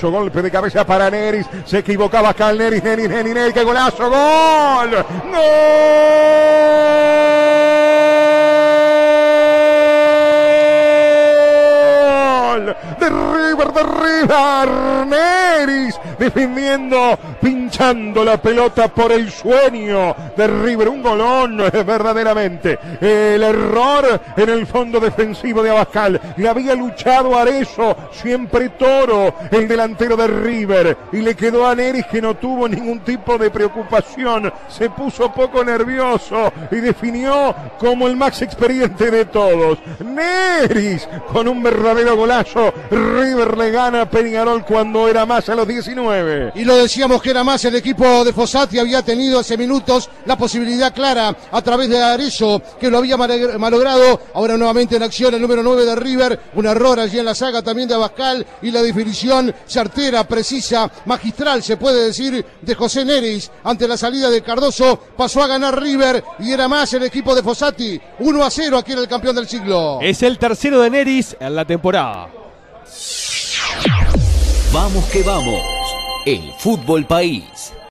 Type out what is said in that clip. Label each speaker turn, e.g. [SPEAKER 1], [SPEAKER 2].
[SPEAKER 1] Golpe de cabeza para Neris. Se equivocaba acá el Neris, Neris, Neris, Neris. ¡Qué golazo! ¡Gol! ¡Gol! De River, de River. Neris defendiendo, pinchando la pelota por el sueño de River. Un golón, verdaderamente. El error en el fondo defensivo de Abascal. Le había luchado Arezo, siempre toro, el delantero de River. Y le quedó a Neris que no tuvo ningún tipo de preocupación. Se puso poco nervioso y definió como el más experiente de todos. Neris con un verdadero golazo. River le gana a Peñarol cuando era más a los 19.
[SPEAKER 2] Y lo decíamos que era más el equipo de Fossati había tenido hace minutos la posibilidad clara a través de Arezzo que lo había malogrado. Ahora nuevamente en acción el número 9 de River. Un error allí en la saga también de Abascal y la definición certera, precisa, magistral se puede decir de José Neris ante la salida de Cardoso. Pasó a ganar River y era más el equipo de Fossati. 1 a 0 aquí en el campeón del siglo.
[SPEAKER 3] Es el tercero de Neris en la temporada.
[SPEAKER 4] Vamos que vamos. El fútbol país.